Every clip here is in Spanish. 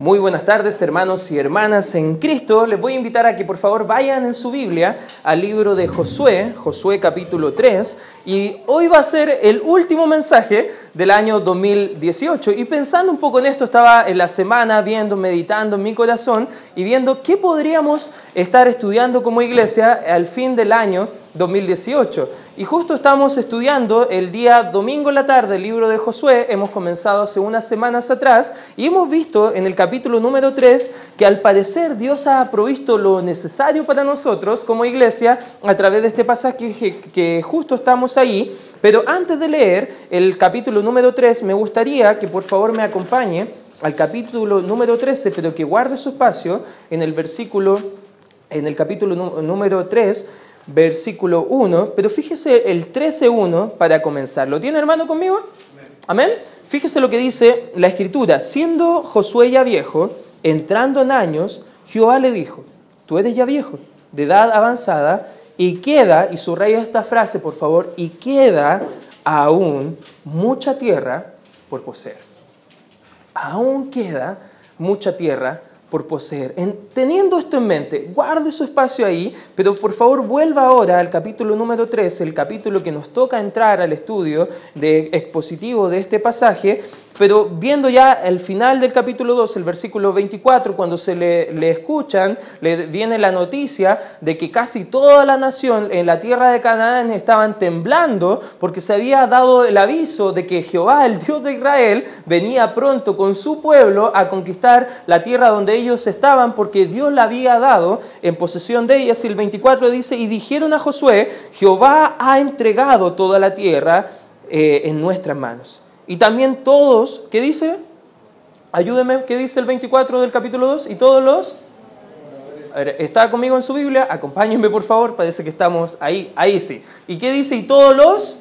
Muy buenas tardes hermanos y hermanas en Cristo. Les voy a invitar a que por favor vayan en su Biblia al libro de Josué, Josué capítulo 3, y hoy va a ser el último mensaje del año 2018. Y pensando un poco en esto, estaba en la semana viendo, meditando en mi corazón y viendo qué podríamos estar estudiando como iglesia al fin del año 2018. Y justo estamos estudiando el día domingo en la tarde el libro de Josué, hemos comenzado hace unas semanas atrás y hemos visto en el capítulo número 3 que al parecer Dios ha provisto lo necesario para nosotros como iglesia a través de este pasaje que, justo estamos ahí. Pero antes de leer el capítulo número 3, me gustaría que por favor me acompañe al capítulo número 13, pero que guarde su espacio en el versículo, en el capítulo número 3 versículo 1, pero fíjese el 13.1 para comenzar. ¿Lo tiene hermano conmigo? Amén. Fíjese lo que dice la escritura. Siendo Josué ya viejo, entrando en años, Jehová le dijo, tú eres ya viejo, de edad avanzada, y queda, y subraya esta frase por favor, y queda aún mucha tierra por poseer. Aún queda mucha tierra por poseer. teniendo esto en mente, guarde su espacio ahí, pero por favor vuelva ahora al capítulo número 13, el capítulo que nos toca entrar al estudio de expositivo de este pasaje, pero viendo ya el final del capítulo 2, el versículo 24, cuando se le, escuchan, le viene la noticia de que casi toda la nación en la tierra de Canaán estaban temblando porque se había dado el aviso de que Jehová, el Dios de Israel, venía pronto con su pueblo a conquistar la tierra donde ellos estaban porque Dios la había dado en posesión de ellas. Y el 24 dice, y dijeron a Josué, Jehová ha entregado toda la tierra eh, en nuestras manos. Y también todos, ¿qué dice? Ayúdeme, ¿qué dice el 24 del capítulo 2? Y todos los... ¿Está conmigo en su Biblia? Acompáñenme por favor, parece que estamos ahí, ahí sí. ¿Y qué dice? Y todos los...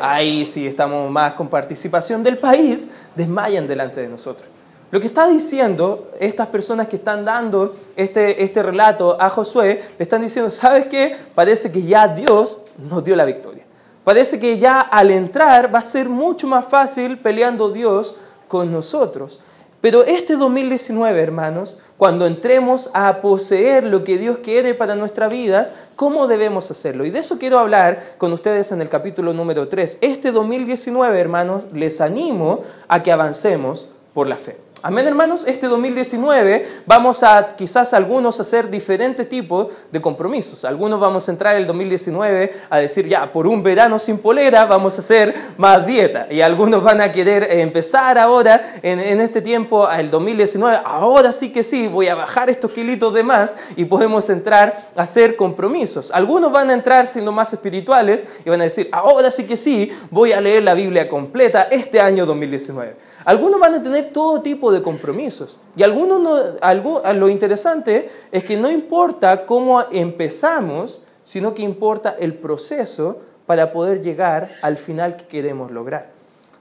Ahí sí, estamos más con participación del país, desmayan delante de nosotros. Lo que está diciendo estas personas que están dando este, este relato a Josué, le están diciendo, ¿sabes qué? Parece que ya Dios nos dio la victoria. Parece que ya al entrar va a ser mucho más fácil peleando Dios con nosotros. Pero este 2019, hermanos, cuando entremos a poseer lo que Dios quiere para nuestras vidas, ¿cómo debemos hacerlo? Y de eso quiero hablar con ustedes en el capítulo número 3. Este 2019, hermanos, les animo a que avancemos por la fe. Amén, hermanos. Este 2019 vamos a quizás algunos hacer diferentes tipos de compromisos. Algunos vamos a entrar el 2019 a decir, ya, por un verano sin polera vamos a hacer más dieta. Y algunos van a querer empezar ahora, en, este tiempo, el 2019, ahora sí que sí, voy a bajar estos kilitos de más y podemos entrar a hacer compromisos. Algunos van a entrar siendo más espirituales y van a decir, ahora sí que sí, voy a leer la Biblia completa este año 2019. Algunos van a tener todo tipo de compromisos. Y algunos no, lo interesante es que no importa cómo empezamos, sino que importa el proceso para poder llegar al final que queremos lograr.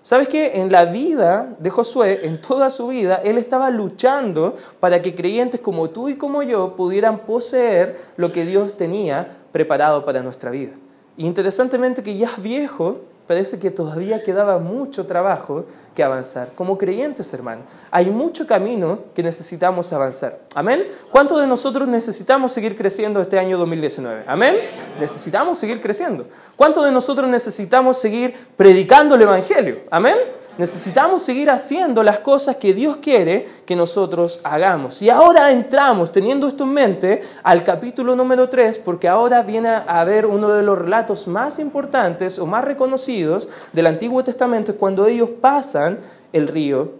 ¿Sabes qué? En la vida de Josué, en toda su vida, él estaba luchando para que creyentes como tú y como yo pudieran poseer lo que Dios tenía preparado para nuestra vida. Interesantemente que ya viejo, parece que todavía quedaba mucho trabajo que avanzar. Como creyentes, hermano, hay mucho camino que necesitamos avanzar. Amén. ¿Cuántos de nosotros necesitamos seguir creciendo este año 2019? Amén. Necesitamos seguir creciendo. ¿Cuántos de nosotros necesitamos seguir predicando el Evangelio? Amén necesitamos seguir haciendo las cosas que Dios quiere que nosotros hagamos. Y ahora entramos, teniendo esto en mente, al capítulo número 3, porque ahora viene a ver uno de los relatos más importantes o más reconocidos del Antiguo Testamento, cuando ellos pasan el río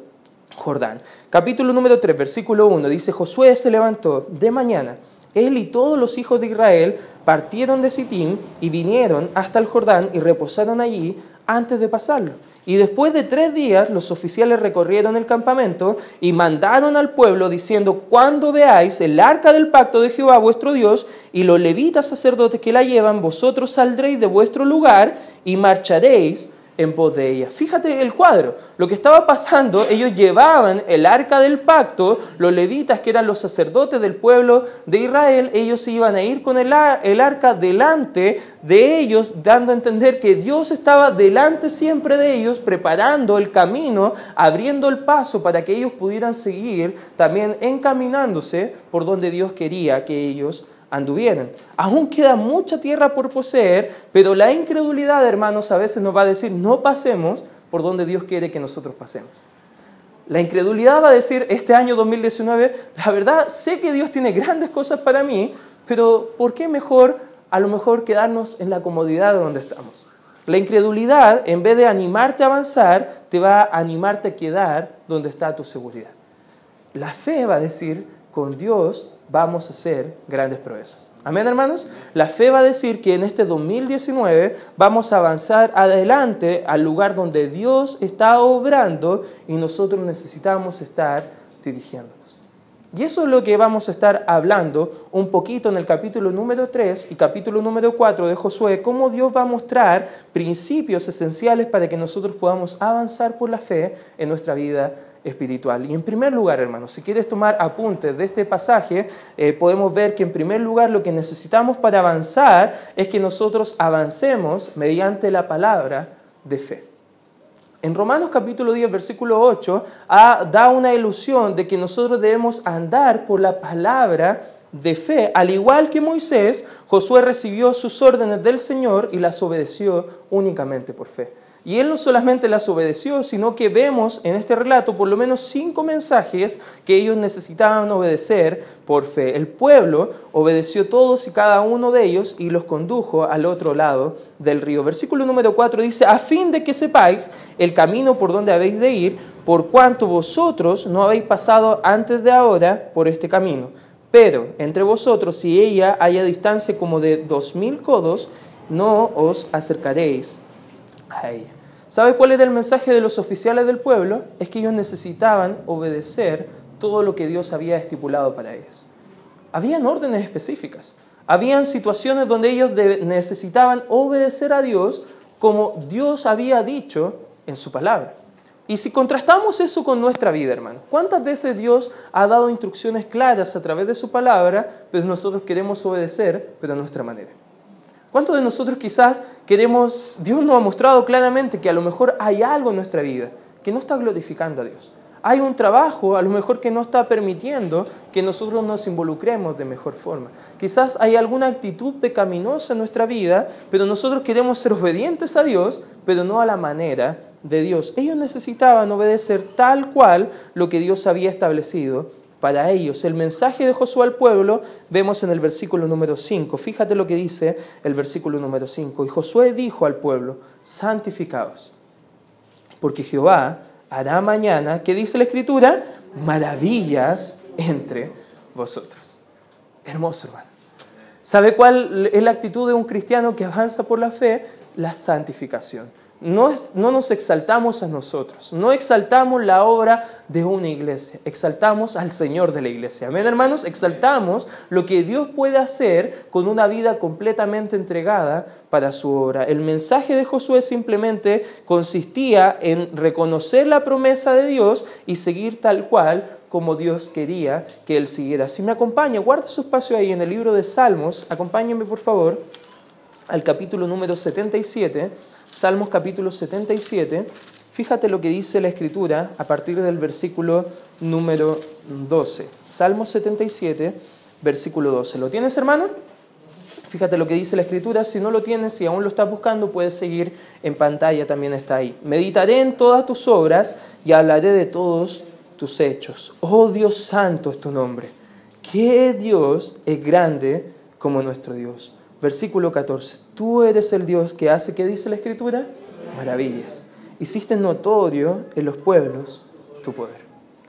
Jordán. Capítulo número 3, versículo 1, dice, Josué se levantó de mañana. Él y todos los hijos de Israel partieron de Sittim y vinieron hasta el Jordán y reposaron allí antes de pasarlo. Y después de tres días los oficiales recorrieron el campamento y mandaron al pueblo diciendo, cuando veáis el arca del pacto de Jehová vuestro Dios y los levitas sacerdotes que la llevan, vosotros saldréis de vuestro lugar y marcharéis en pos de ella. Fíjate el cuadro, lo que estaba pasando, ellos llevaban el arca del pacto, los levitas que eran los sacerdotes del pueblo de Israel, ellos iban a ir con el, arca delante de ellos, dando a entender que Dios estaba delante siempre de ellos, preparando el camino, abriendo el paso para que ellos pudieran seguir también encaminándose por donde Dios quería que ellos anduvieran. Aún queda mucha tierra por poseer, pero la incredulidad, hermanos, a veces nos va a decir, no pasemos por donde Dios quiere que nosotros pasemos. La incredulidad va a decir, este año 2019, la verdad, sé que Dios tiene grandes cosas para mí, pero ¿por qué mejor, a lo mejor, quedarnos en la comodidad de donde estamos? La incredulidad, en vez de animarte a avanzar, te va a animarte a quedar donde está tu seguridad. La fe va a decir, con Dios vamos a hacer grandes proezas. Amén, hermanos. La fe va a decir que en este 2019 vamos a avanzar adelante al lugar donde Dios está obrando y nosotros necesitamos estar dirigiéndonos. Y eso es lo que vamos a estar hablando un poquito en el capítulo número 3 y capítulo número 4 de Josué, cómo Dios va a mostrar principios esenciales para que nosotros podamos avanzar por la fe en nuestra vida espiritual. Y en primer lugar, hermanos, si quieres tomar apuntes de este pasaje, eh, podemos ver que en primer lugar lo que necesitamos para avanzar es que nosotros avancemos mediante la palabra de fe. En Romanos capítulo 10, versículo 8, da una ilusión de que nosotros debemos andar por la palabra de fe. Al igual que Moisés, Josué recibió sus órdenes del Señor y las obedeció únicamente por fe. Y él no solamente las obedeció, sino que vemos en este relato por lo menos cinco mensajes que ellos necesitaban obedecer por fe. El pueblo obedeció todos y cada uno de ellos y los condujo al otro lado del río. Versículo número 4 dice, a fin de que sepáis el camino por donde habéis de ir, por cuanto vosotros no habéis pasado antes de ahora por este camino. Pero entre vosotros, si ella haya distancia como de dos mil codos, no os acercaréis ¿Sabe cuál era el mensaje de los oficiales del pueblo? Es que ellos necesitaban obedecer todo lo que Dios había estipulado para ellos. Habían órdenes específicas, habían situaciones donde ellos necesitaban obedecer a Dios como Dios había dicho en su palabra. Y si contrastamos eso con nuestra vida, hermano, ¿cuántas veces Dios ha dado instrucciones claras a través de su palabra, pues nosotros queremos obedecer, pero a nuestra manera? ¿Cuántos de nosotros quizás queremos, Dios nos ha mostrado claramente que a lo mejor hay algo en nuestra vida que no está glorificando a Dios? Hay un trabajo a lo mejor que no está permitiendo que nosotros nos involucremos de mejor forma. Quizás hay alguna actitud pecaminosa en nuestra vida, pero nosotros queremos ser obedientes a Dios, pero no a la manera de Dios. Ellos necesitaban obedecer tal cual lo que Dios había establecido para ellos. El mensaje de Josué al pueblo vemos en el versículo número 5. Fíjate lo que dice el versículo número 5. Y Josué dijo al pueblo, santificaos, porque Jehová hará mañana, ¿qué dice la escritura? Maravillas entre vosotros. Hermoso, hermano. ¿Sabe cuál es la actitud de un cristiano que avanza por la fe? La santificación no, nos exaltamos a nosotros, no exaltamos la obra de una iglesia, exaltamos al Señor de la iglesia. Amén, hermanos, exaltamos lo que Dios puede hacer con una vida completamente entregada para su obra. El mensaje de Josué simplemente consistía en reconocer la promesa de Dios y seguir tal cual como Dios quería que él siguiera. Si me acompaña, guarda su espacio ahí en el libro de Salmos, acompáñenme por favor al capítulo número 77 Salmos capítulo 77, fíjate lo que dice la escritura a partir del versículo número 12. Salmos 77, versículo 12. ¿Lo tienes, hermano? Fíjate lo que dice la escritura, si no lo tienes, si aún lo estás buscando, puedes seguir en pantalla, también está ahí. Meditaré en todas tus obras y hablaré de todos tus hechos. Oh Dios santo es tu nombre. ¿Qué Dios es grande como nuestro Dios? Versículo 14. Tú eres el Dios que hace, ¿qué dice la Escritura? Maravillas. Hiciste notorio en los pueblos tu poder.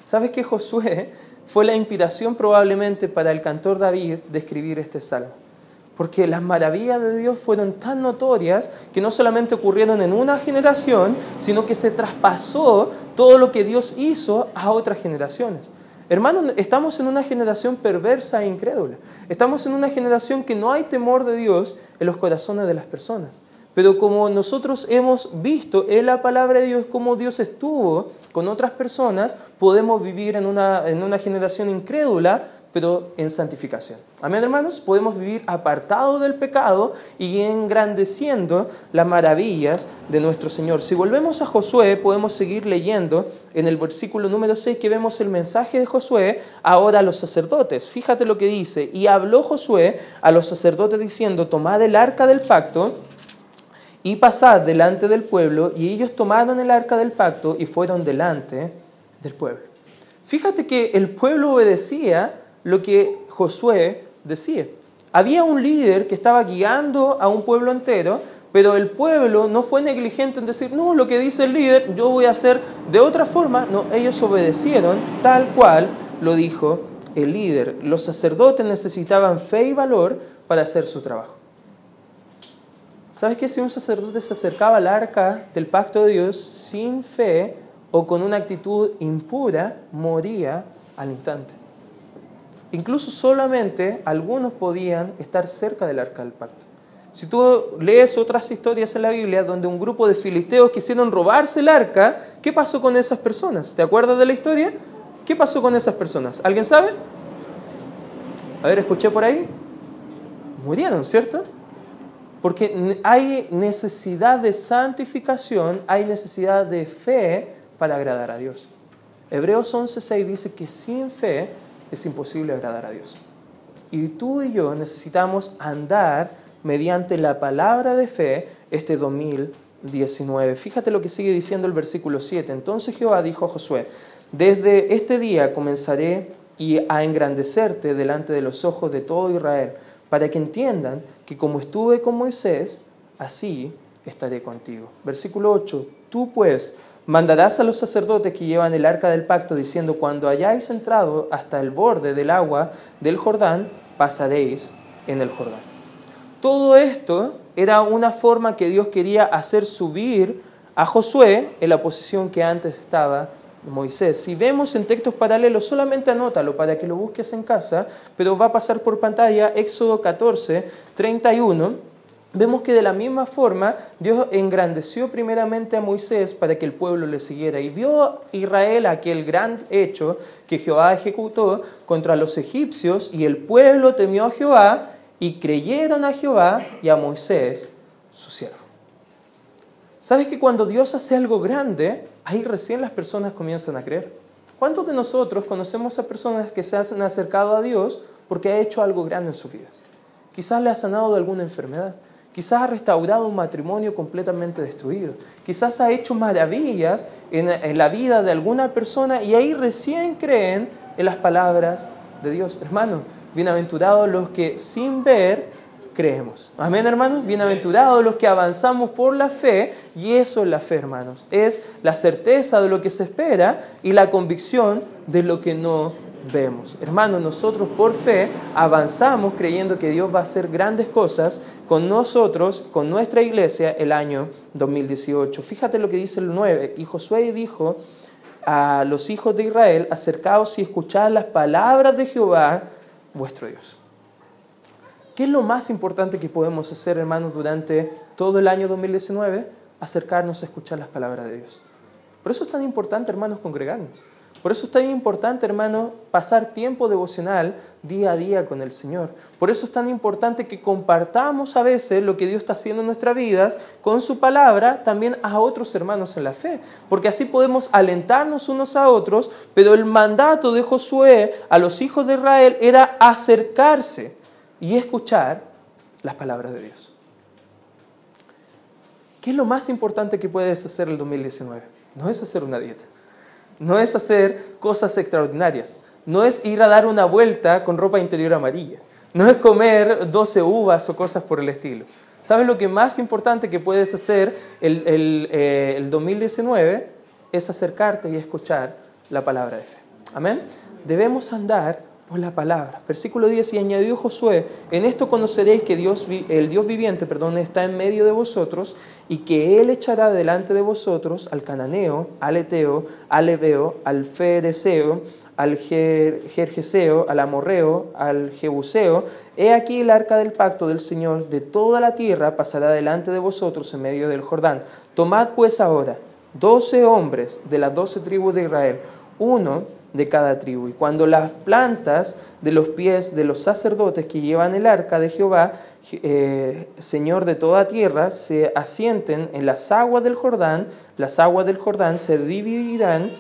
¿Sabes que Josué fue la inspiración probablemente para el cantor David de escribir este salmo? Porque las maravillas de Dios fueron tan notorias que no solamente ocurrieron en una generación, sino que se traspasó todo lo que Dios hizo a otras generaciones. Hermanos, estamos en una generación perversa e incrédula. Estamos en una generación que no hay temor de Dios en los corazones de las personas. pero como nosotros hemos visto en la palabra de Dios cómo Dios estuvo con otras personas, podemos vivir en una, en una generación incrédula, pero en santificación. Amén, hermanos. Podemos vivir apartados del pecado y engrandeciendo las maravillas de nuestro Señor. Si volvemos a Josué, podemos seguir leyendo en el versículo número 6 que vemos el mensaje de Josué ahora a los sacerdotes. Fíjate lo que dice. Y habló Josué a los sacerdotes diciendo, tomad el arca del pacto y pasad delante del pueblo. Y ellos tomaron el arca del pacto y fueron delante del pueblo. Fíjate que el pueblo obedecía lo que Josué decía. Había un líder que estaba guiando a un pueblo entero, pero el pueblo no fue negligente en decir, no, lo que dice el líder, yo voy a hacer de otra forma. No, ellos obedecieron tal cual lo dijo el líder. Los sacerdotes necesitaban fe y valor para hacer su trabajo. ¿Sabes que si un sacerdote se acercaba al arca del pacto de Dios sin fe o con una actitud impura, moría al instante? Incluso solamente algunos podían estar cerca del arca del pacto. Si tú lees otras historias en la Biblia donde un grupo de filisteos quisieron robarse el arca, ¿qué pasó con esas personas? ¿Te acuerdas de la historia? ¿Qué pasó con esas personas? ¿Alguien sabe? A ver, escuché por ahí. Murieron, ¿cierto? Porque hay necesidad de santificación, hay necesidad de fe para agradar a Dios. Hebreos 11:6 dice que sin fe es imposible agradar a Dios. Y tú y yo necesitamos andar mediante la palabra de fe este 2019. Fíjate lo que sigue diciendo el versículo 7. Entonces Jehová dijo a Josué, desde este día comenzaré y a engrandecerte delante de los ojos de todo Israel, para que entiendan que como estuve con Moisés, así estaré contigo. Versículo 8, tú pues Mandarás a los sacerdotes que llevan el arca del pacto diciendo, cuando hayáis entrado hasta el borde del agua del Jordán, pasaréis en el Jordán. Todo esto era una forma que Dios quería hacer subir a Josué en la posición que antes estaba Moisés. Si vemos en textos paralelos, solamente anótalo para que lo busques en casa, pero va a pasar por pantalla Éxodo 14, 31 Vemos que de la misma forma Dios engrandeció primeramente a Moisés para que el pueblo le siguiera y vio Israel aquel gran hecho que Jehová ejecutó contra los egipcios y el pueblo temió a Jehová y creyeron a Jehová y a Moisés, su siervo. ¿Sabes que cuando Dios hace algo grande, ahí recién las personas comienzan a creer? ¿Cuántos de nosotros conocemos a personas que se han acercado a Dios porque ha hecho algo grande en sus vidas? Quizás le ha sanado de alguna enfermedad Quizás ha restaurado un matrimonio completamente destruido. Quizás ha hecho maravillas en, la vida de alguna persona y ahí recién creen en las palabras de Dios. Hermanos, bienaventurados los que sin ver creemos. Amén, hermanos. Bienaventurados los que avanzamos por la fe y eso es la fe, hermanos. Es la certeza de lo que se espera y la convicción de lo que no vemos. Hermanos, nosotros por fe avanzamos creyendo que Dios va a hacer grandes cosas con nosotros, con nuestra iglesia, el año 2018. Fíjate lo que dice el 9. Y Josué dijo a los hijos de Israel, acercaos y escuchad las palabras de Jehová, vuestro Dios. ¿Qué es lo más importante que podemos hacer, hermanos, durante todo el año 2019? Acercarnos a escuchar las palabras de Dios. Por eso es tan importante, hermanos, congregarnos. Por eso es tan importante, hermano, pasar tiempo devocional día a día con el Señor. Por eso es tan importante que compartamos a veces lo que Dios está haciendo en nuestras vidas con su palabra también a otros hermanos en la fe. Porque así podemos alentarnos unos a otros, pero el mandato de Josué a los hijos de Israel era acercarse y escuchar las palabras de Dios. ¿Qué es lo más importante que puedes hacer el 2019? No es hacer una dieta no es hacer cosas extraordinarias, no es ir a dar una vuelta con ropa interior amarilla, no es comer 12 uvas o cosas por el estilo. ¿Sabes lo que más importante que puedes hacer el, el, eh, el 2019? Es acercarte y escuchar la palabra de fe. Amén. Debemos andar la palabra. Versículo 10, y añadió Josué, en esto conoceréis que Dios, el Dios viviente perdón, está en medio de vosotros y que Él echará delante de vosotros al cananeo, al eteo, al ebeo, al fereceo, al Jerjeseo, al Amorreo, al Jebuseo, he aquí el arca del pacto del Señor de toda la tierra pasará delante de vosotros en medio del Jordán. Tomad pues ahora doce hombres de las doce tribus de Israel, uno de cada tribu. Y cuando las plantas de los pies de los sacerdotes que llevan el arca de Jehová, eh, Señor de toda tierra, se asienten en las aguas del Jordán, las aguas del Jordán se dividirán,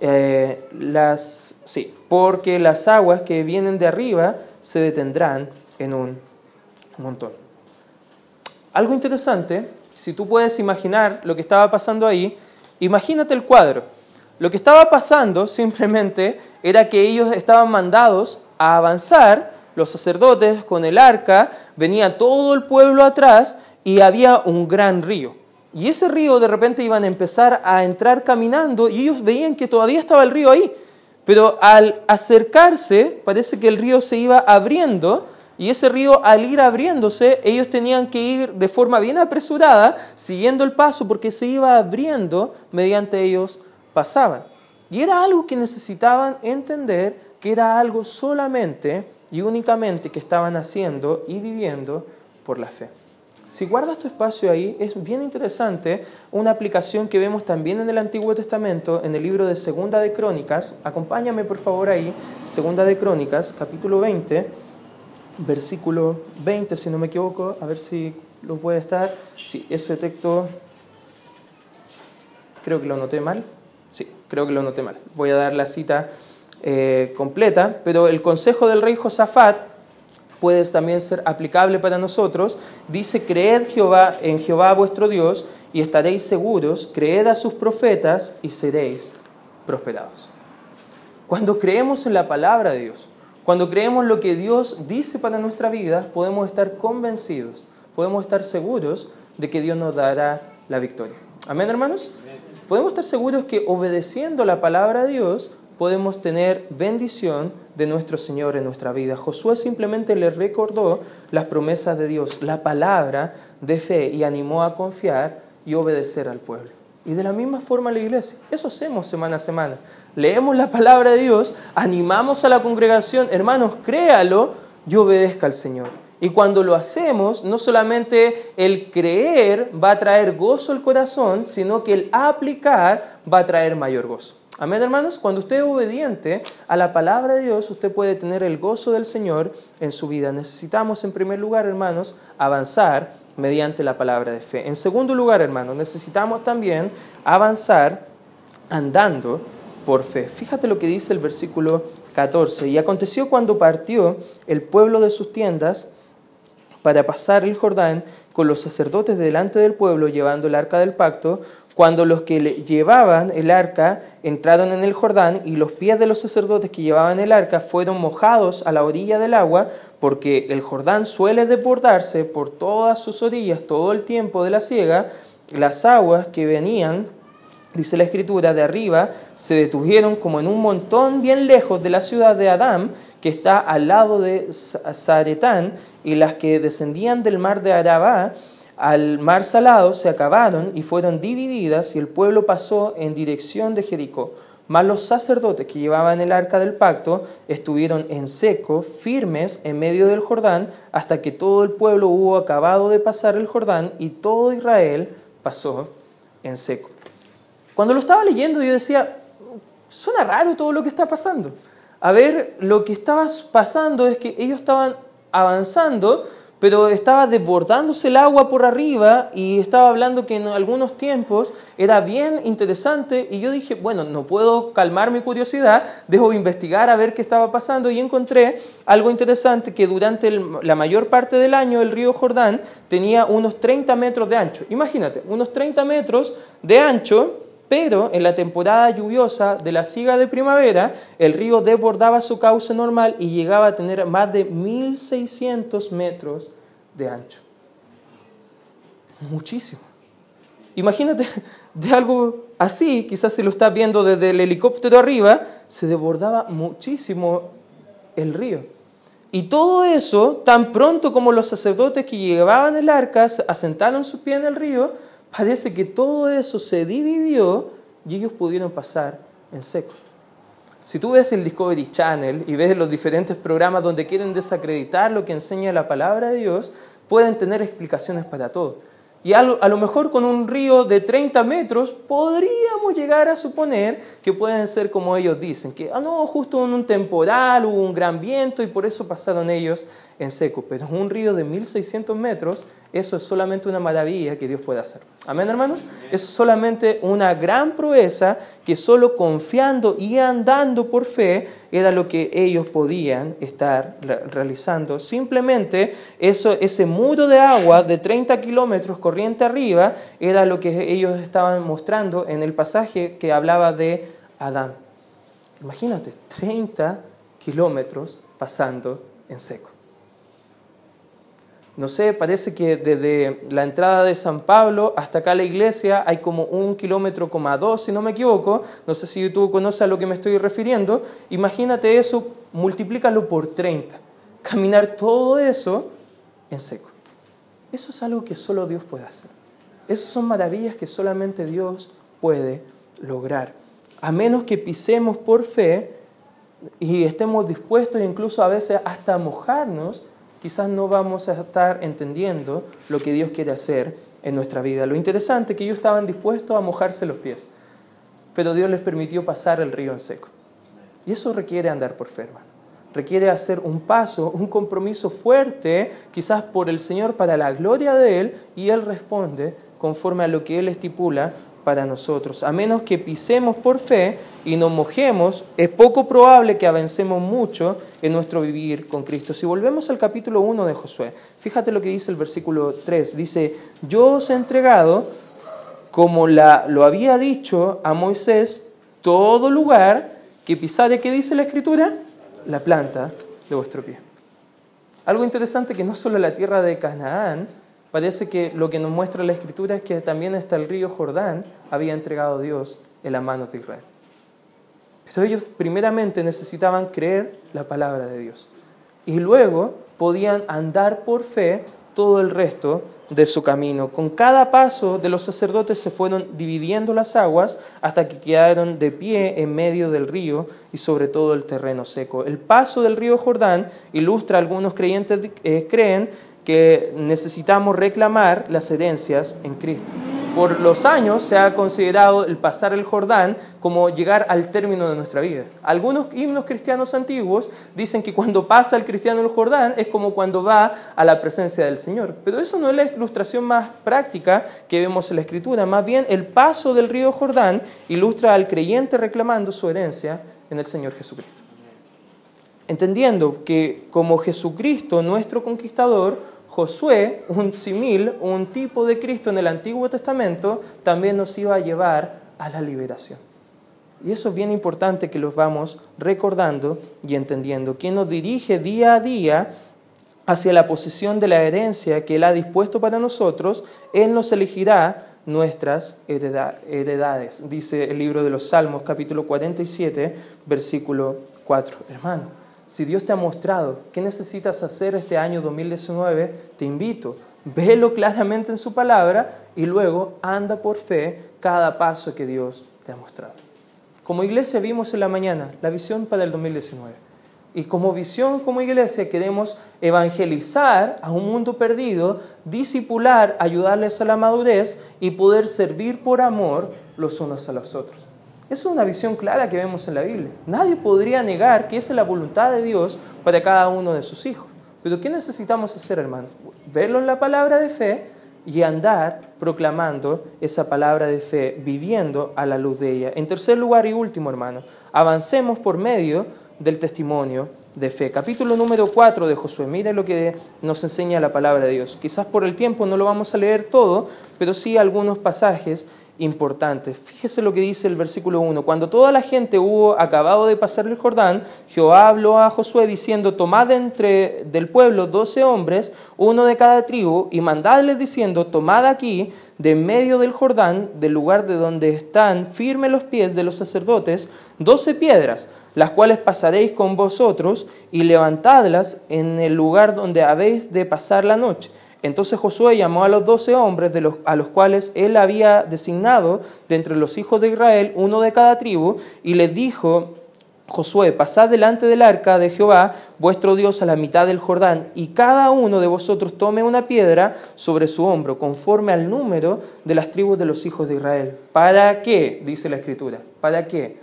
eh, las, sí, porque las aguas que vienen de arriba se detendrán en un montón. Algo interesante, si tú puedes imaginar lo que estaba pasando ahí, imagínate el cuadro. Lo que estaba pasando simplemente era que ellos estaban mandados a avanzar, los sacerdotes con el arca, venía todo el pueblo atrás y había un gran río. Y ese río de repente iban a empezar a entrar caminando y ellos veían que todavía estaba el río ahí. Pero al acercarse, parece que el río se iba abriendo y ese río al ir abriéndose, ellos tenían que ir de forma bien apresurada, siguiendo el paso, porque se iba abriendo mediante ellos pasaban. Y era algo que necesitaban entender que era algo solamente y únicamente que estaban haciendo y viviendo por la fe. Si guardas tu espacio ahí, es bien interesante una aplicación que vemos también en el Antiguo Testamento, en el libro de Segunda de Crónicas. Acompáñame por favor ahí, Segunda de Crónicas, capítulo 20, versículo 20, si no me equivoco, a ver si lo puede estar. Sí, ese texto creo que lo noté mal. Sí, creo que lo noté mal. Voy a dar la cita eh, completa, pero el consejo del rey Josafat puede también ser aplicable para nosotros. Dice, creed Jehová, en Jehová vuestro Dios y estaréis seguros, creed a sus profetas y seréis prosperados. Cuando creemos en la palabra de Dios, cuando creemos lo que Dios dice para nuestra vida, podemos estar convencidos, podemos estar seguros de que Dios nos dará la victoria. Amén, hermanos podemos estar seguros que obedeciendo la palabra de Dios podemos tener bendición de nuestro Señor en nuestra vida. Josué simplemente le recordó las promesas de Dios, la palabra de fe y animó a confiar y obedecer al pueblo. Y de la misma forma la iglesia, eso hacemos semana a semana. Leemos la palabra de Dios, animamos a la congregación, hermanos, créalo y obedezca al Señor. Y cuando lo hacemos, no solamente el creer va a traer gozo al corazón, sino que el aplicar va a traer mayor gozo. Amén, hermanos. Cuando usted es obediente a la palabra de Dios, usted puede tener el gozo del Señor en su vida. Necesitamos, en primer lugar, hermanos, avanzar mediante la palabra de fe. En segundo lugar, hermanos, necesitamos también avanzar andando por fe. Fíjate lo que dice el versículo 14. Y aconteció cuando partió el pueblo de sus tiendas, para pasar el Jordán con los sacerdotes delante del pueblo llevando el arca del pacto, cuando los que llevaban el arca entraron en el Jordán y los pies de los sacerdotes que llevaban el arca fueron mojados a la orilla del agua, porque el Jordán suele desbordarse por todas sus orillas todo el tiempo de la siega, las aguas que venían dice la escritura, de arriba, se detuvieron como en un montón bien lejos de la ciudad de Adán, que está al lado de Zaretán, y las que descendían del mar de Arabá al mar salado se acabaron y fueron divididas, y el pueblo pasó en dirección de Jericó. Mas los sacerdotes que llevaban el arca del pacto estuvieron en seco, firmes en medio del Jordán, hasta que todo el pueblo hubo acabado de pasar el Jordán y todo Israel pasó en seco. Cuando lo estaba leyendo yo decía, suena raro todo lo que está pasando. A ver, lo que estaba pasando es que ellos estaban avanzando, pero estaba desbordándose el agua por arriba y estaba hablando que en algunos tiempos era bien interesante y yo dije, bueno, no puedo calmar mi curiosidad, dejo investigar a ver qué estaba pasando y encontré algo interesante que durante la mayor parte del año el río Jordán tenía unos 30 metros de ancho. Imagínate, unos 30 metros de ancho pero en la temporada lluviosa de la siga de primavera, el río desbordaba su cauce normal y llegaba a tener más de 1.600 metros de ancho. Muchísimo. Imagínate de algo así, quizás si lo estás viendo desde el helicóptero arriba, se desbordaba muchísimo el río. Y todo eso, tan pronto como los sacerdotes que llevaban el arca asentaron su pie en el río, parece que todo eso se dividió y ellos pudieron pasar en seco. Si tú ves el Discovery Channel y ves los diferentes programas donde quieren desacreditar lo que enseña la palabra de Dios, pueden tener explicaciones para todo. Y a lo, mejor con un río de 30 metros podríamos llegar a suponer que pueden ser como ellos dicen, que ah, no, justo en un temporal hubo un gran viento y por eso pasaron ellos en seco. Pero un río de 1600 metros, eso es solamente una maravilla que Dios puede hacer. Amén, hermanos. Eso es solamente una gran proeza que solo confiando y andando por fe era lo que ellos podían estar realizando. Simplemente eso, ese muro de agua de 30 kilómetros corriente arriba era lo que ellos estaban mostrando en el pasaje que hablaba de Adán. Imagínate, 30 kilómetros pasando en seco. No sé, parece que desde la entrada de San Pablo hasta acá la iglesia hay como un kilómetro, coma dos, si no me equivoco. No sé si tú conoces a lo que me estoy refiriendo. Imagínate eso, multiplícalo por 30. Caminar todo eso en seco. Eso es algo que solo Dios puede hacer. Esas son maravillas que solamente Dios puede lograr. A menos que pisemos por fe y estemos dispuestos incluso a veces hasta mojarnos, quizás no vamos a estar entendiendo lo que Dios quiere hacer en nuestra vida. Lo interesante es que ellos estaban dispuestos a mojarse los pies, pero Dios les permitió pasar el río en seco. Y eso requiere andar por fe, hermano requiere hacer un paso, un compromiso fuerte, quizás por el Señor para la gloria de Él, y Él responde conforme a lo que Él estipula para nosotros. A menos que pisemos por fe y nos mojemos, es poco probable que avancemos mucho en nuestro vivir con Cristo. Si volvemos al capítulo 1 de Josué, fíjate lo que dice el versículo 3. Dice, yo os he entregado, como la, lo había dicho a Moisés, todo lugar que pisare, ¿qué dice la Escritura? la planta de vuestro pie. Algo interesante que no solo la tierra de Canaán, parece que lo que nos muestra la escritura es que también hasta el río Jordán había entregado Dios en las manos de Israel. Pero ellos primeramente necesitaban creer la palabra de Dios y luego podían andar por fe todo el resto de su camino. Con cada paso de los sacerdotes se fueron dividiendo las aguas hasta que quedaron de pie en medio del río y sobre todo el terreno seco. El paso del río Jordán ilustra, algunos creyentes eh, creen que necesitamos reclamar las herencias en Cristo por los años se ha considerado el pasar el Jordán como llegar al término de nuestra vida. Algunos himnos cristianos antiguos dicen que cuando pasa el cristiano el Jordán es como cuando va a la presencia del Señor. Pero eso no es la ilustración más práctica que vemos en la Escritura. Más bien el paso del río Jordán ilustra al creyente reclamando su herencia en el Señor Jesucristo. Entendiendo que como Jesucristo, nuestro conquistador, Josué, un simil, un tipo de Cristo en el Antiguo Testamento, también nos iba a llevar a la liberación. Y eso es bien importante que los vamos recordando y entendiendo. Quien nos dirige día a día hacia la posición de la herencia que Él ha dispuesto para nosotros, Él nos elegirá nuestras heredades. Dice el libro de los Salmos, capítulo 47, versículo 4. Hermano, si Dios te ha mostrado qué necesitas hacer este año 2019, te invito, velo claramente en su palabra y luego anda por fe cada paso que Dios te ha mostrado. Como iglesia vimos en la mañana la visión para el 2019. Y como visión, como iglesia, queremos evangelizar a un mundo perdido, disipular, ayudarles a la madurez y poder servir por amor los unos a los otros. Esa es una visión clara que vemos en la Biblia. Nadie podría negar que esa es la voluntad de Dios para cada uno de sus hijos. Pero ¿qué necesitamos hacer, hermanos? Verlo en la palabra de fe y andar proclamando esa palabra de fe, viviendo a la luz de ella. En tercer lugar y último, hermano, avancemos por medio del testimonio de fe. Capítulo número 4 de Josué. Mire lo que nos enseña la palabra de Dios. Quizás por el tiempo no lo vamos a leer todo, pero sí algunos pasajes importante. Fíjese lo que dice el versículo 1. Cuando toda la gente hubo acabado de pasar el Jordán, Jehová habló a Josué diciendo, tomad entre del pueblo doce hombres, uno de cada tribu, y mandadles diciendo, tomad aquí de medio del Jordán, del lugar de donde están firmes los pies de los sacerdotes, doce piedras, las cuales pasaréis con vosotros, y levantadlas en el lugar donde habéis de pasar la noche entonces Josué llamó a los doce hombres de los, a los cuales él había designado de entre los hijos de Israel, uno de cada tribu, y les dijo, Josué, pasad delante del arca de Jehová, vuestro Dios, a la mitad del Jordán, y cada uno de vosotros tome una piedra sobre su hombro, conforme al número de las tribus de los hijos de Israel. ¿Para qué? Dice la Escritura. ¿Para qué?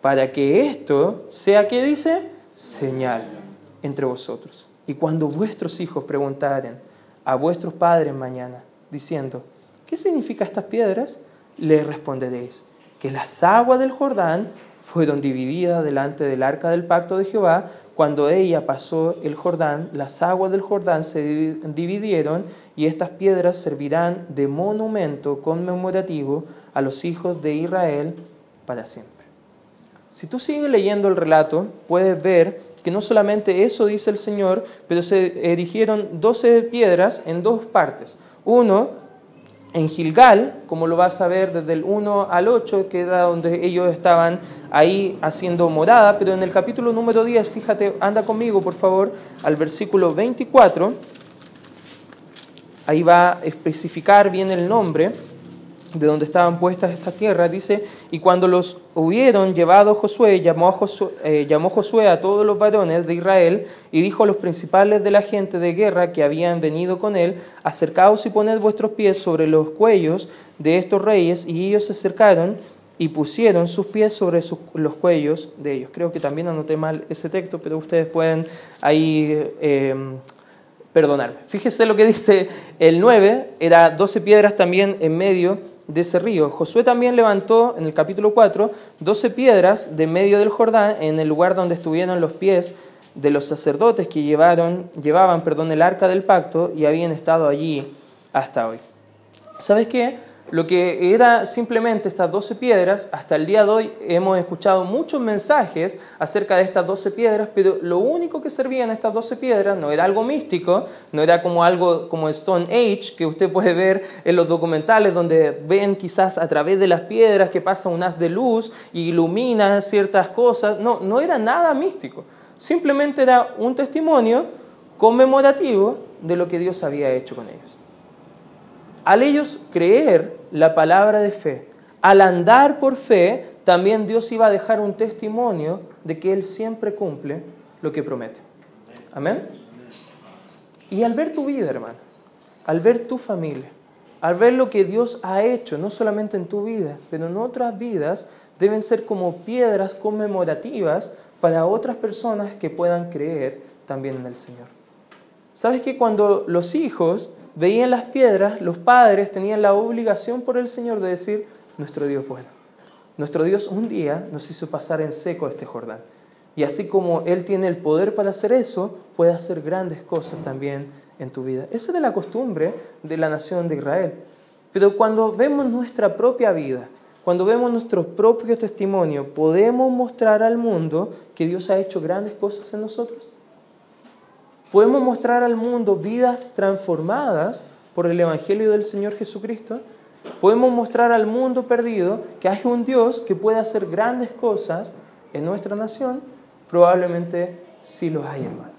Para que esto sea, ¿qué dice? Señal entre vosotros. Y cuando vuestros hijos preguntaren a vuestros padres mañana, diciendo, ¿qué significan estas piedras? Le responderéis que las aguas del Jordán fueron divididas delante del arca del pacto de Jehová. Cuando ella pasó el Jordán, las aguas del Jordán se dividieron y estas piedras servirán de monumento conmemorativo a los hijos de Israel para siempre. Si tú sigues leyendo el relato, puedes ver que no solamente eso dice el Señor, pero se erigieron doce piedras en dos partes. Uno en Gilgal, como lo vas a ver desde el 1 al 8, que era donde ellos estaban ahí haciendo morada, pero en el capítulo número 10, fíjate, anda conmigo por favor al versículo 24, ahí va a especificar bien el nombre de donde estaban puestas estas tierras, dice, y cuando los hubieron llevado Josué, llamó, a Josué, eh, llamó Josué a todos los varones de Israel y dijo a los principales de la gente de guerra que habían venido con él, acercaos y poned vuestros pies sobre los cuellos de estos reyes, y ellos se acercaron y pusieron sus pies sobre los cuellos de ellos. Creo que también anoté mal ese texto, pero ustedes pueden ahí... Eh, perdonarme. Fíjese lo que dice el 9, era 12 piedras también en medio de ese río. Josué también levantó en el capítulo 4 doce piedras de medio del Jordán en el lugar donde estuvieron los pies de los sacerdotes que llevaron, llevaban perdón, el arca del pacto y habían estado allí hasta hoy. ¿Sabes qué? Lo que era simplemente estas doce piedras, hasta el día de hoy hemos escuchado muchos mensajes acerca de estas doce piedras, pero lo único que servían estas doce piedras no era algo místico, no era como algo como Stone Age, que usted puede ver en los documentales donde ven quizás a través de las piedras que pasa un haz de luz y ilumina ciertas cosas. No, no era nada místico, simplemente era un testimonio conmemorativo de lo que Dios había hecho con ellos. Al ellos creer la palabra de fe, al andar por fe, también Dios iba a dejar un testimonio de que Él siempre cumple lo que promete. Amén. Y al ver tu vida, hermano, al ver tu familia, al ver lo que Dios ha hecho, no solamente en tu vida, pero en otras vidas, deben ser como piedras conmemorativas para otras personas que puedan creer también en el Señor. ¿Sabes que cuando los hijos veían las piedras, los padres tenían la obligación por el Señor de decir, nuestro Dios bueno. Nuestro Dios un día nos hizo pasar en seco este Jordán. Y así como Él tiene el poder para hacer eso, puede hacer grandes cosas también en tu vida. Esa es la costumbre de la nación de Israel. Pero cuando vemos nuestra propia vida, cuando vemos nuestro propio testimonio, podemos mostrar al mundo que Dios ha hecho grandes cosas en nosotros. Podemos mostrar al mundo vidas transformadas por el Evangelio del Señor Jesucristo. Podemos mostrar al mundo perdido que hay un Dios que puede hacer grandes cosas en nuestra nación. Probablemente sí lo hay, hermano.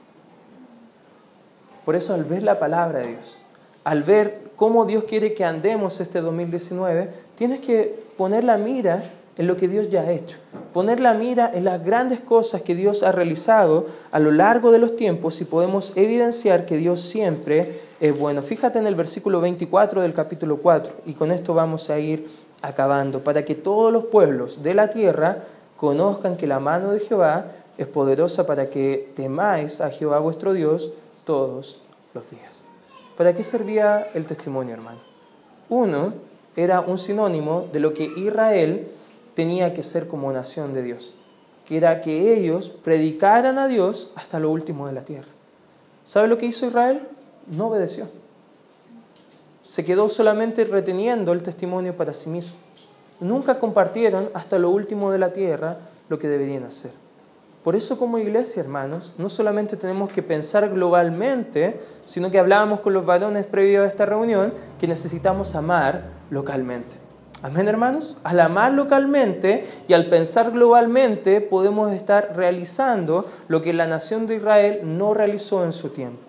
Por eso al ver la palabra de Dios, al ver cómo Dios quiere que andemos este 2019, tienes que poner la mira en lo que Dios ya ha hecho. Poner la mira en las grandes cosas que Dios ha realizado a lo largo de los tiempos y podemos evidenciar que Dios siempre es bueno. Fíjate en el versículo 24 del capítulo 4 y con esto vamos a ir acabando. Para que todos los pueblos de la tierra conozcan que la mano de Jehová es poderosa para que temáis a Jehová vuestro Dios todos los días. ¿Para qué servía el testimonio, hermano? Uno, era un sinónimo de lo que Israel tenía que ser como nación de Dios, que era que ellos predicaran a Dios hasta lo último de la tierra. ¿Sabe lo que hizo Israel? No obedeció. Se quedó solamente reteniendo el testimonio para sí mismo. Nunca compartieron hasta lo último de la tierra lo que deberían hacer. Por eso como iglesia, hermanos, no solamente tenemos que pensar globalmente, sino que hablábamos con los varones previo a esta reunión, que necesitamos amar localmente. Amén, hermanos. Al amar localmente y al pensar globalmente podemos estar realizando lo que la nación de Israel no realizó en su tiempo.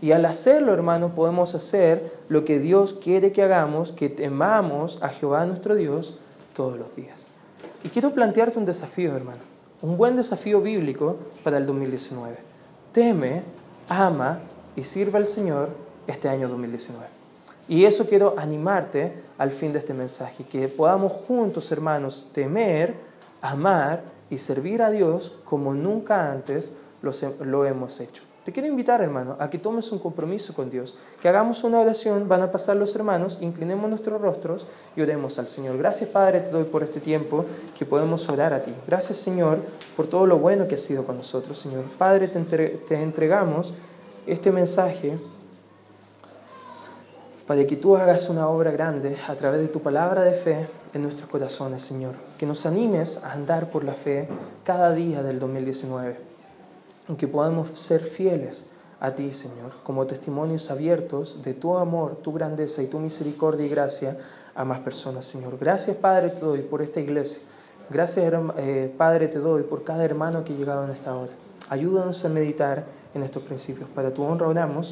Y al hacerlo, hermanos, podemos hacer lo que Dios quiere que hagamos, que temamos a Jehová nuestro Dios todos los días. Y quiero plantearte un desafío, hermano. un buen desafío bíblico para el 2019. Teme, ama y sirva al Señor este año 2019. Y eso quiero animarte al fin de este mensaje, que podamos juntos, hermanos, temer, amar y servir a Dios como nunca antes lo hemos hecho. Te quiero invitar, hermano, a que tomes un compromiso con Dios, que hagamos una oración, van a pasar los hermanos, inclinemos nuestros rostros y oremos al Señor. Gracias, Padre, te doy por este tiempo que podemos orar a ti. Gracias, Señor, por todo lo bueno que has sido con nosotros, Señor. Padre, te entregamos este mensaje para que tú hagas una obra grande a través de tu palabra de fe en nuestros corazones, Señor. Que nos animes a andar por la fe cada día del 2019. Que podamos ser fieles a ti, Señor, como testimonios abiertos de tu amor, tu grandeza y tu misericordia y gracia a más personas, Señor. Gracias, Padre, te doy por esta iglesia. Gracias, eh, Padre, te doy por cada hermano que ha llegado en esta hora. Ayúdanos a meditar en estos principios. Para tu honra oramos.